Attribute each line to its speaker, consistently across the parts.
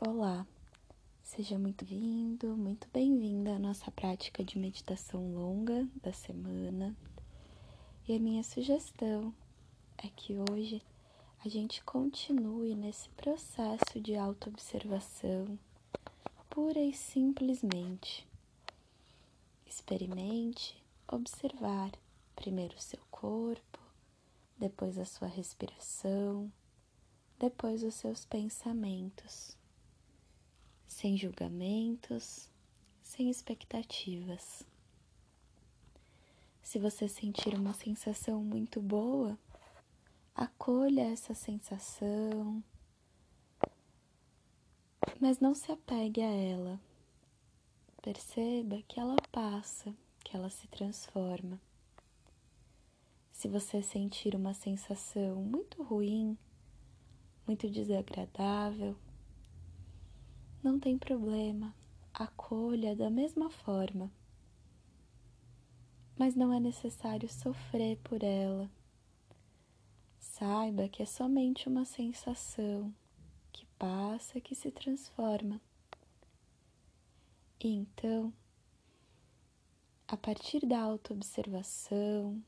Speaker 1: Olá, seja muito vindo, muito bem-vinda à nossa prática de meditação longa da semana. E a minha sugestão é que hoje a gente continue nesse processo de autoobservação, pura e simplesmente. Experimente observar primeiro o seu corpo, depois a sua respiração, depois os seus pensamentos sem julgamentos, sem expectativas. Se você sentir uma sensação muito boa, acolha essa sensação, mas não se apegue a ela. Perceba que ela passa, que ela se transforma. Se você sentir uma sensação muito ruim, muito desagradável, não tem problema, acolha da mesma forma. Mas não é necessário sofrer por ela. Saiba que é somente uma sensação que passa, que se transforma. E então, a partir da autoobservação,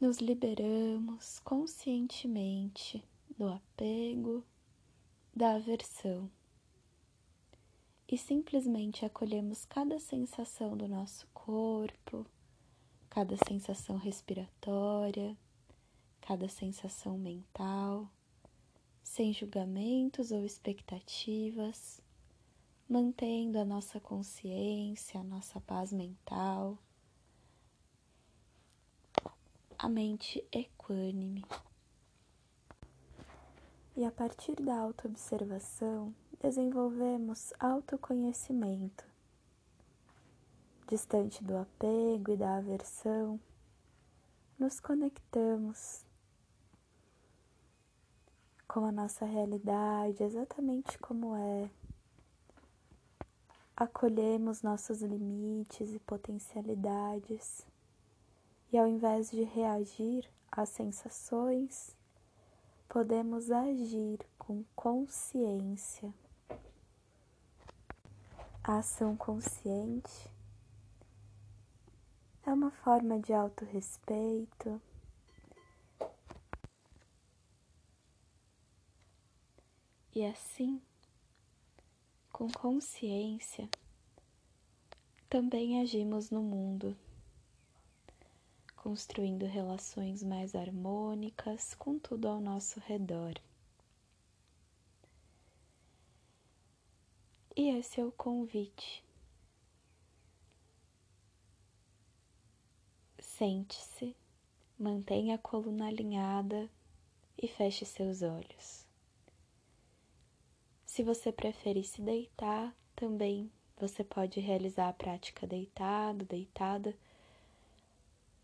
Speaker 1: nos liberamos conscientemente do apego da aversão e simplesmente acolhemos cada sensação do nosso corpo, cada sensação respiratória, cada sensação mental, sem julgamentos ou expectativas, mantendo a nossa consciência, a nossa paz mental, a mente equânime. E a partir da autoobservação, desenvolvemos autoconhecimento. Distante do apego e da aversão, nos conectamos com a nossa realidade exatamente como é. Acolhemos nossos limites e potencialidades, e ao invés de reagir às sensações, podemos agir com consciência. A ação consciente é uma forma de autorrespeito. E assim, com consciência, também agimos no mundo construindo relações mais harmônicas com tudo ao nosso redor. E esse é o convite. Sente-se, mantenha a coluna alinhada e feche seus olhos. Se você preferir se deitar, também você pode realizar a prática deitado, deitada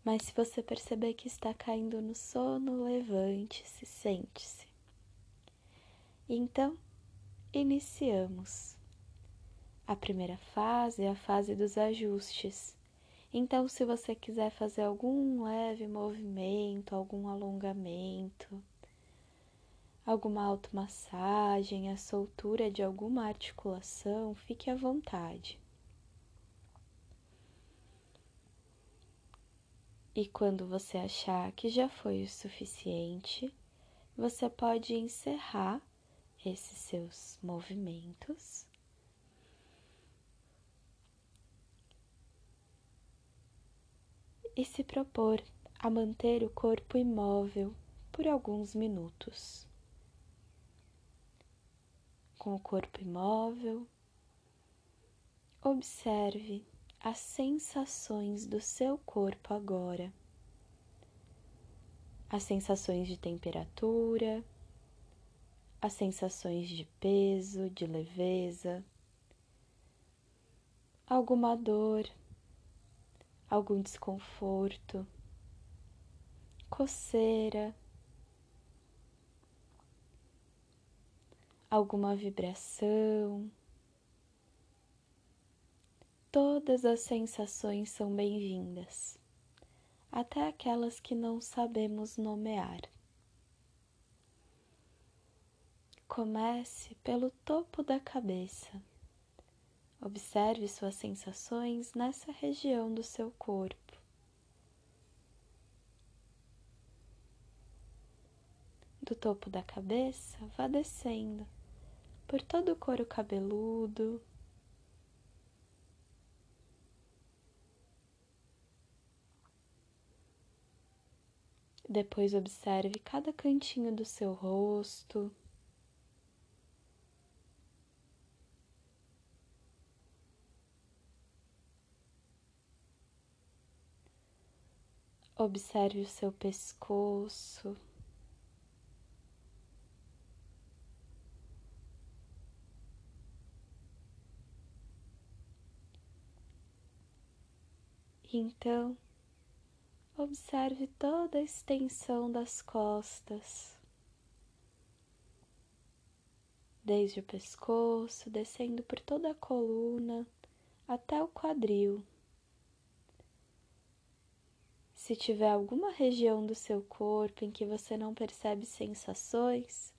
Speaker 1: mas se você perceber que está caindo no sono, levante-se, sente-se. Então, iniciamos. A primeira fase é a fase dos ajustes. Então, se você quiser fazer algum leve movimento, algum alongamento, alguma automassagem, a soltura de alguma articulação, fique à vontade. E quando você achar que já foi o suficiente, você pode encerrar esses seus movimentos. E se propor a manter o corpo imóvel por alguns minutos. Com o corpo imóvel, observe as sensações do seu corpo agora. As sensações de temperatura, as sensações de peso, de leveza, alguma dor, algum desconforto, coceira, alguma vibração. Todas as sensações são bem-vindas, até aquelas que não sabemos nomear. Comece pelo topo da cabeça. Observe suas sensações nessa região do seu corpo. Do topo da cabeça, vá descendo por todo o couro cabeludo. Depois observe cada cantinho do seu rosto. Observe o seu pescoço. Então, observe toda a extensão das costas, desde o pescoço, descendo por toda a coluna até o quadril. Se tiver alguma região do seu corpo em que você não percebe sensações,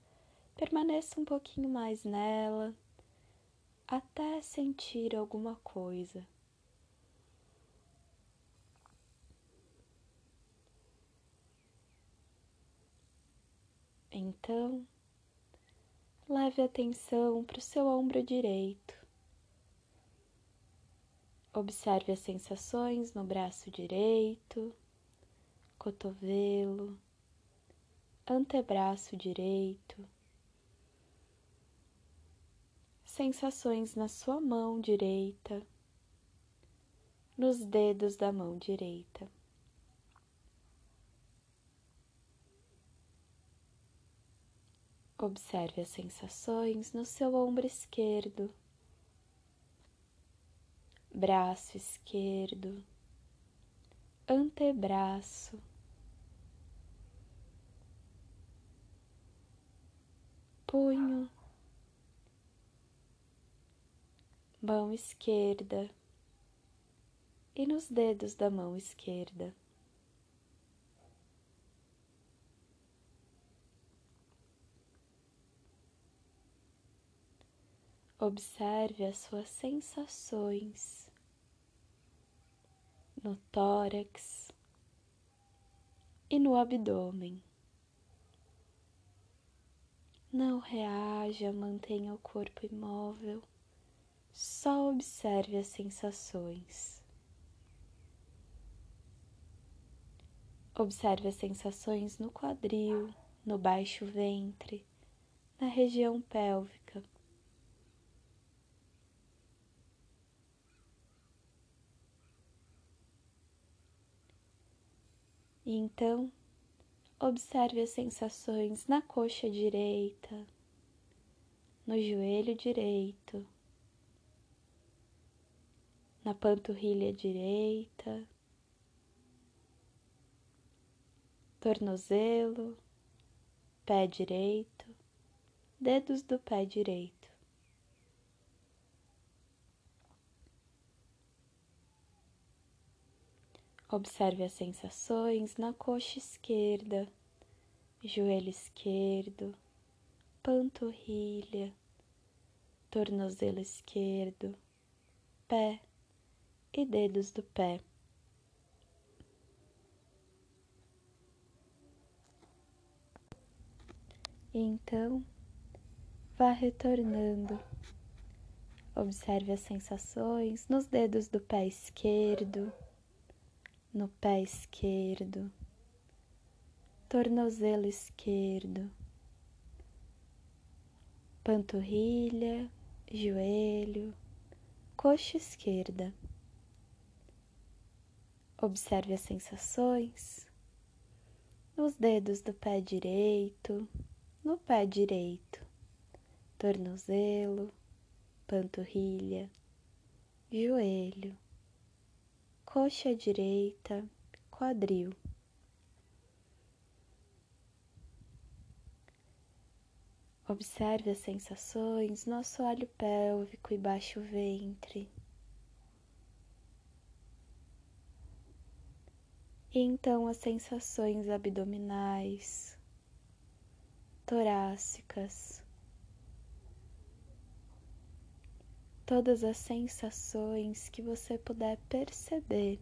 Speaker 1: permaneça um pouquinho mais nela até sentir alguma coisa. Então, leve atenção para o seu ombro direito. Observe as sensações no braço direito cotovelo, antebraço direito, sensações na sua mão direita, nos dedos da mão direita. Observe as sensações no seu ombro esquerdo, braço esquerdo, antebraço punho, mão esquerda e nos dedos da mão esquerda. Observe as suas sensações no tórax e no abdômen. Não reaja, mantenha o corpo imóvel, só observe as sensações. Observe as sensações no quadril, no baixo ventre, na região pélvica. E então Observe as sensações na coxa direita, no joelho direito, na panturrilha direita, tornozelo, pé direito, dedos do pé direito. Observe as sensações na coxa esquerda, joelho esquerdo, panturrilha, tornozelo esquerdo, pé e dedos do pé. Então, vá retornando. Observe as sensações nos dedos do pé esquerdo no pé esquerdo, tornozelo esquerdo, panturrilha, joelho, coxa esquerda. Observe as sensações nos dedos do pé direito, no pé direito, tornozelo, panturrilha, joelho, coxa direita, quadril. Observe as sensações no assoalho pélvico e baixo ventre. E então as sensações abdominais, torácicas, todas as sensações que você puder perceber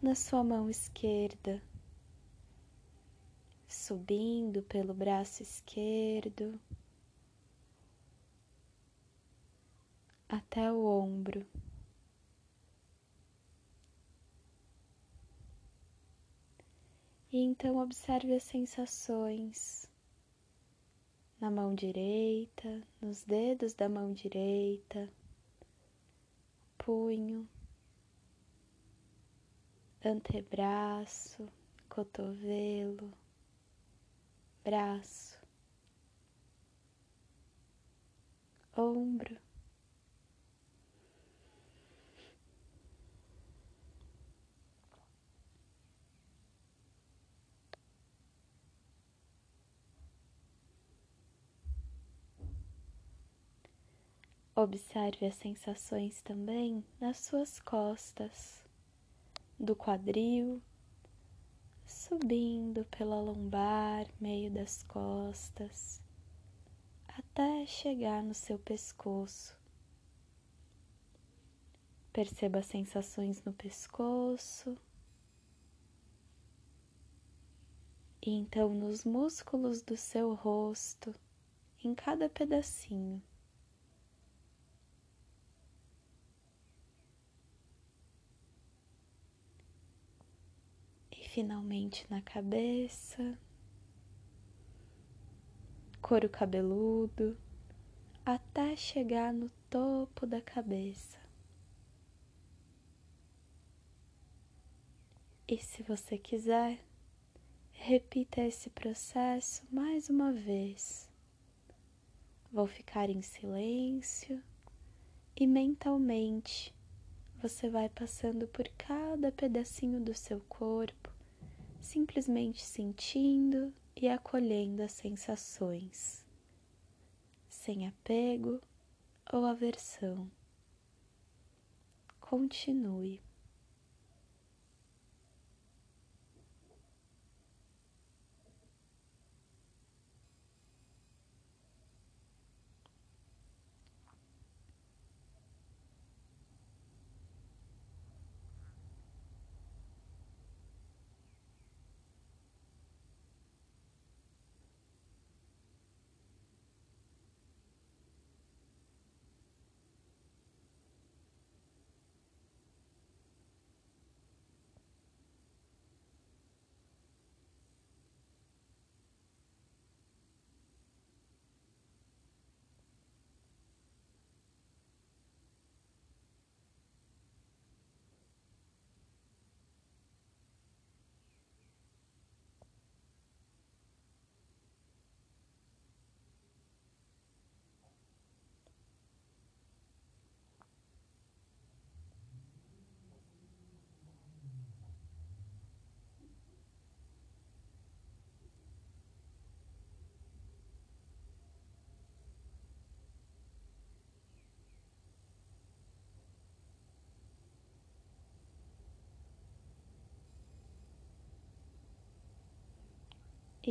Speaker 1: na sua mão esquerda, subindo pelo braço esquerdo até o ombro. E então observe as sensações na mão direita, nos dedos da mão direita, punho, antebraço, cotovelo, braço, ombro. Observe as sensações também nas suas costas, do quadril, subindo pela lombar, meio das costas, até chegar no seu pescoço. Perceba as sensações no pescoço. E então nos músculos do seu rosto, em cada pedacinho. Finalmente na cabeça, couro cabeludo, até chegar no topo da cabeça. E se você quiser, repita esse processo mais uma vez. Vou ficar em silêncio e mentalmente você vai passando por cada pedacinho do seu corpo simplesmente sentindo e acolhendo as sensações, sem apego ou aversão. Continue.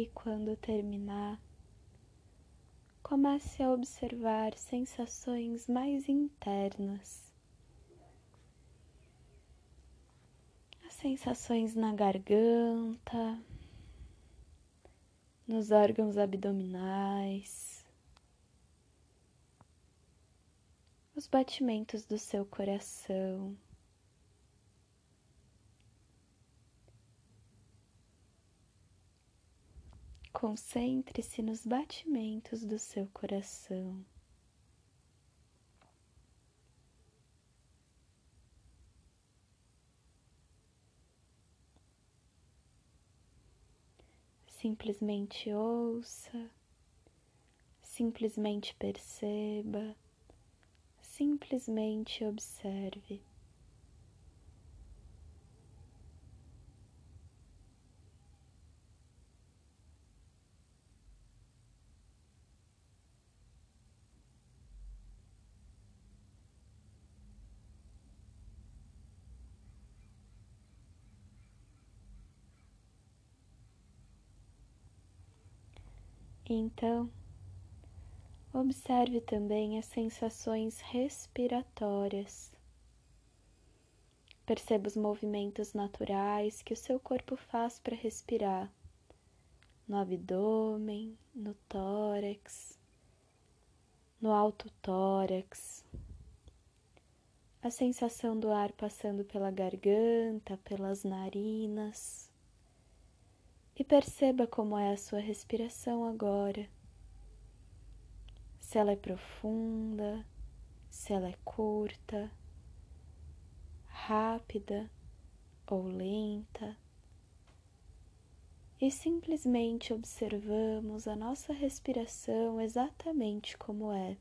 Speaker 1: E quando terminar, comece a observar sensações mais internas. As sensações na garganta, nos órgãos abdominais, os batimentos do seu coração. Concentre-se nos batimentos do seu coração. Simplesmente ouça, simplesmente perceba, simplesmente observe. Então, Observe também as sensações respiratórias. Perceba os movimentos naturais que o seu corpo faz para respirar no abdômen, no tórax, no alto tórax. A sensação do ar passando pela garganta, pelas narinas. E perceba como é a sua respiração agora. Se ela é profunda, se ela é curta, rápida ou lenta. E simplesmente observamos a nossa respiração exatamente como é.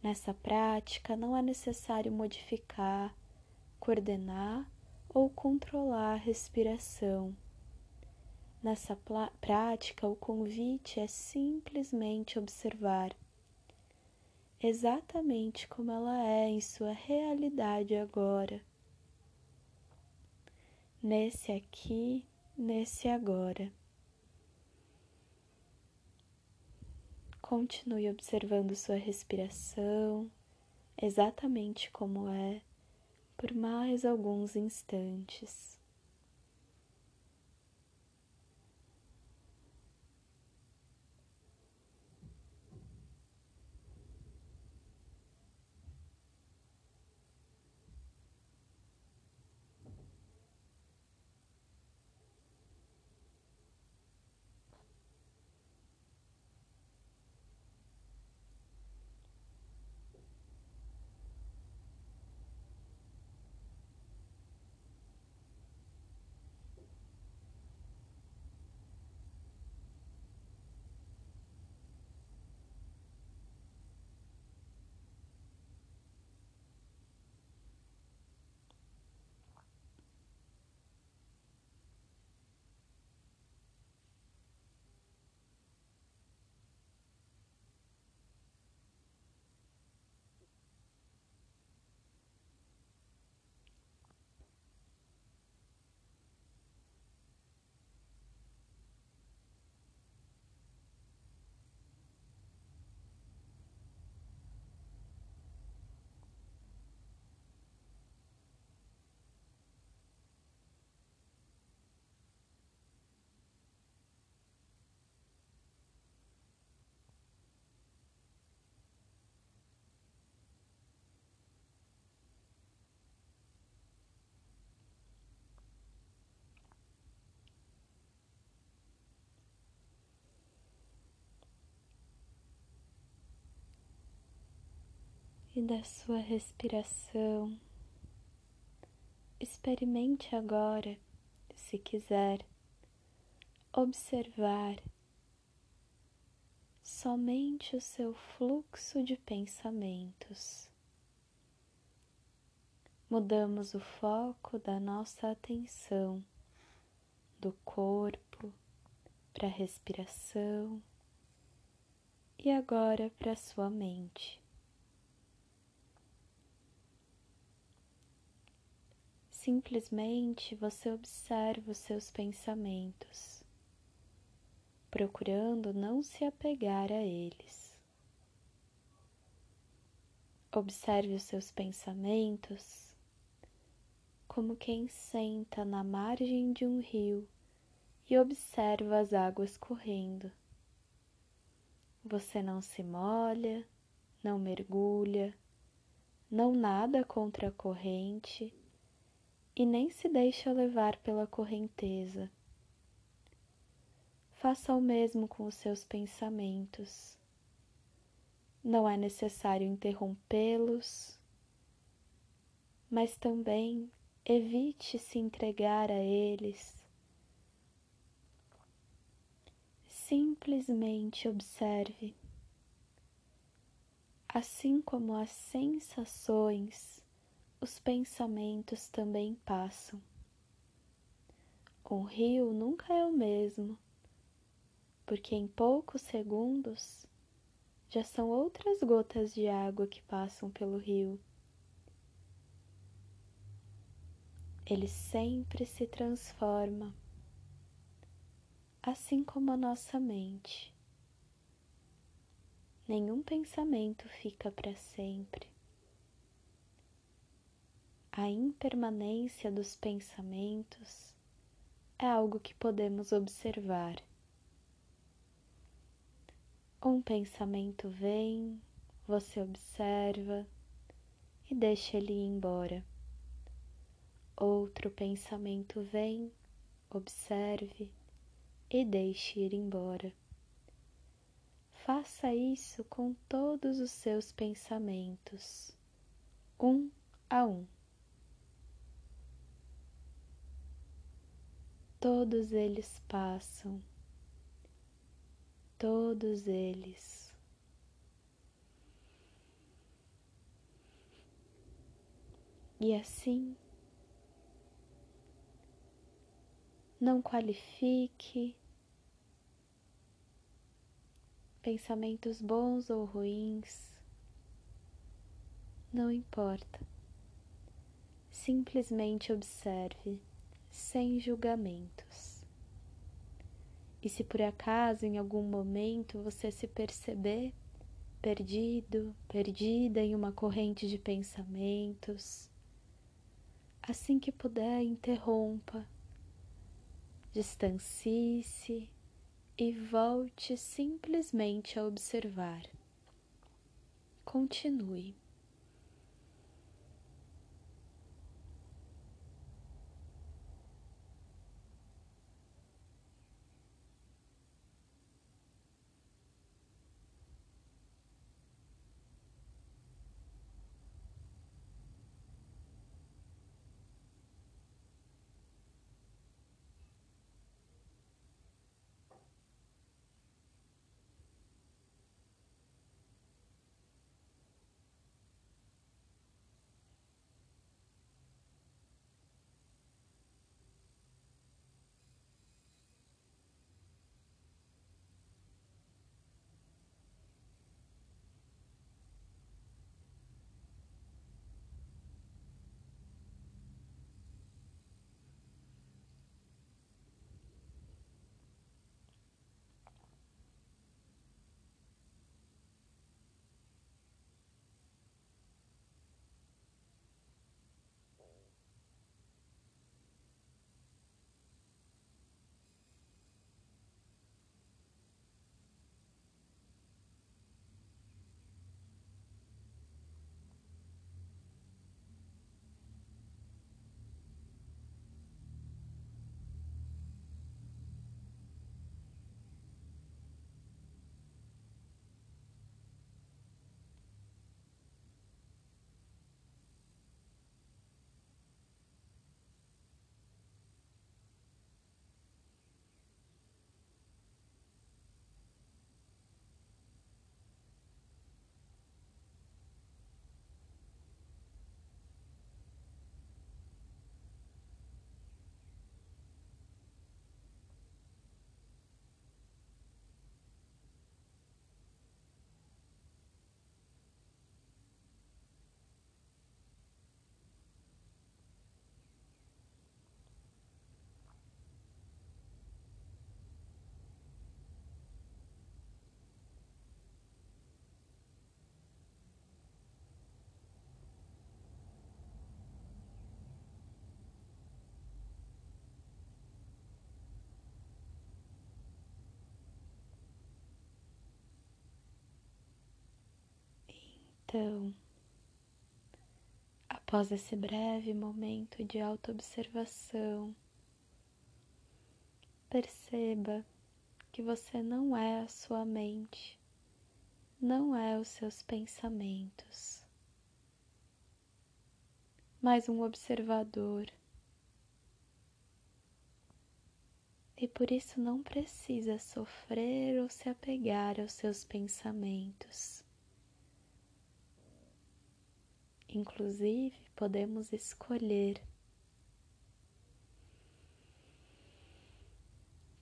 Speaker 1: Nessa prática não é necessário modificar, coordenar ou controlar a respiração Nessa prática, o convite é simplesmente observar exatamente como ela é em sua realidade agora, nesse aqui, nesse agora. Continue observando sua respiração exatamente como é por mais alguns instantes. E da sua respiração. Experimente agora, se quiser, observar somente o seu fluxo de pensamentos. Mudamos o foco da nossa atenção do corpo para a respiração e agora para a sua mente. Simplesmente você observa os seus pensamentos, procurando não se apegar a eles. Observe os seus pensamentos como quem senta na margem de um rio e observa as águas correndo. Você não se molha, não mergulha, não nada contra a corrente e nem se deixa levar pela correnteza. Faça o mesmo com os seus pensamentos. Não é necessário interrompê-los, mas também evite se entregar a eles. Simplesmente observe, assim como as sensações os pensamentos também passam. Um rio nunca é o mesmo, porque em poucos segundos já são outras gotas de água que passam pelo rio. Ele sempre se transforma, assim como a nossa mente. Nenhum pensamento fica para sempre. A impermanência dos pensamentos é algo que podemos observar. Um pensamento vem, você observa e deixa ele ir embora. Outro pensamento vem, observe e deixe ir embora. Faça isso com todos os seus pensamentos, um a um. Todos eles passam, todos eles. E assim, não qualifique pensamentos bons ou ruins, não importa. Simplesmente observe, sem julgamentos. E se por acaso em algum momento você se perceber perdido, perdida em uma corrente de pensamentos, assim que puder, interrompa, distancie-se e volte simplesmente a observar. Continue. Então, após esse breve momento de autoobservação, perceba que você não é a sua mente, não é os seus pensamentos, mas um observador. E por isso não precisa sofrer ou se apegar aos seus pensamentos. Inclusive, podemos escolher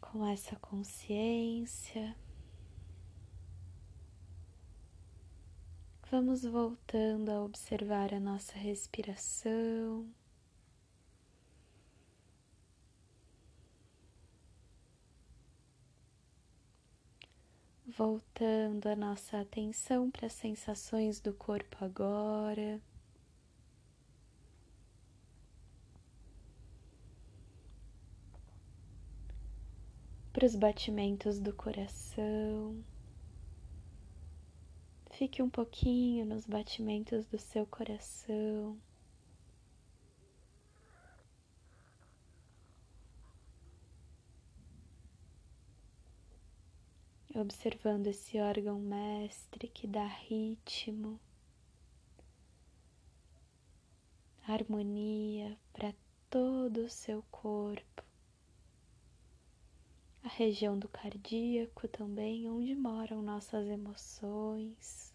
Speaker 1: com essa consciência. Vamos voltando a observar a nossa respiração. voltando a nossa atenção para as sensações do corpo agora. Para os batimentos do coração. Fique um pouquinho nos batimentos do seu coração. observando esse órgão mestre que dá ritmo, harmonia para todo o seu corpo. A região do cardíaco também, onde moram nossas emoções.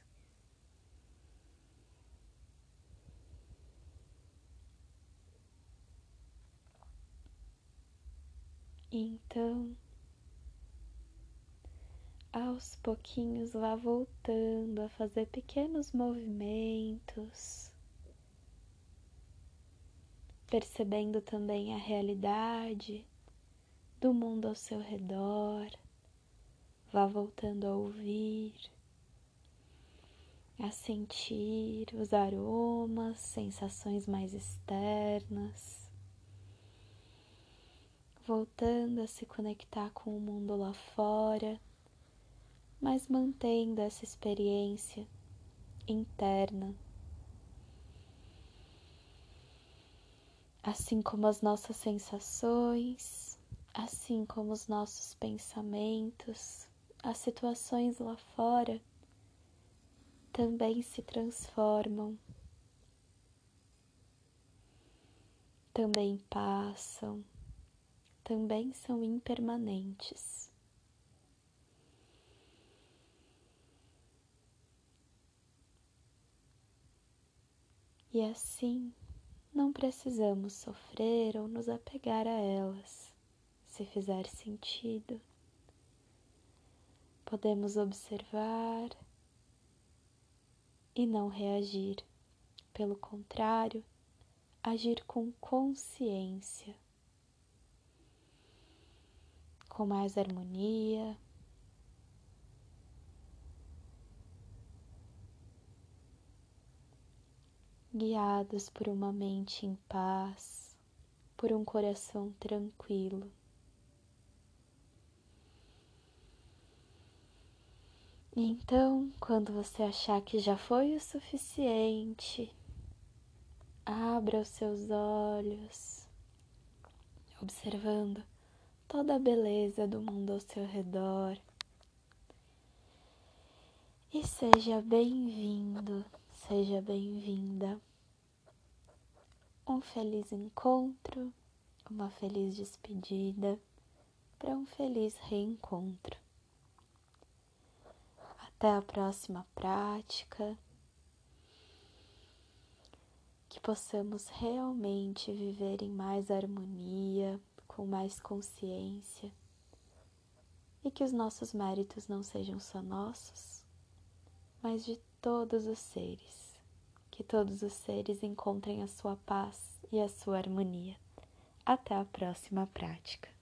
Speaker 1: Então, aos pouquinhos vá voltando a fazer pequenos movimentos, percebendo também a realidade do mundo ao seu redor. Vá voltando a ouvir, a sentir os aromas, sensações mais externas, voltando a se conectar com o mundo lá fora mas mantendo essa experiência interna. Assim como as nossas sensações, assim como os nossos pensamentos, as situações lá fora também se transformam, também passam, também são impermanentes. E assim não precisamos sofrer ou nos apegar a elas, se fizer sentido. Podemos observar e não reagir. Pelo contrário, agir com consciência, com mais harmonia, guiados por uma mente em paz, por um coração tranquilo. Então, quando você achar que já foi o suficiente, abra os seus olhos, observando toda a beleza do mundo ao seu redor. E seja bem-vindo, seja bem-vinda um feliz encontro, uma feliz despedida para um feliz reencontro. Até a próxima prática. Que possamos realmente viver em mais harmonia, com mais consciência e que os nossos méritos não sejam só nossos, mas de todos os seres que todos os seres encontrem a sua paz e a sua harmonia. Até a próxima prática.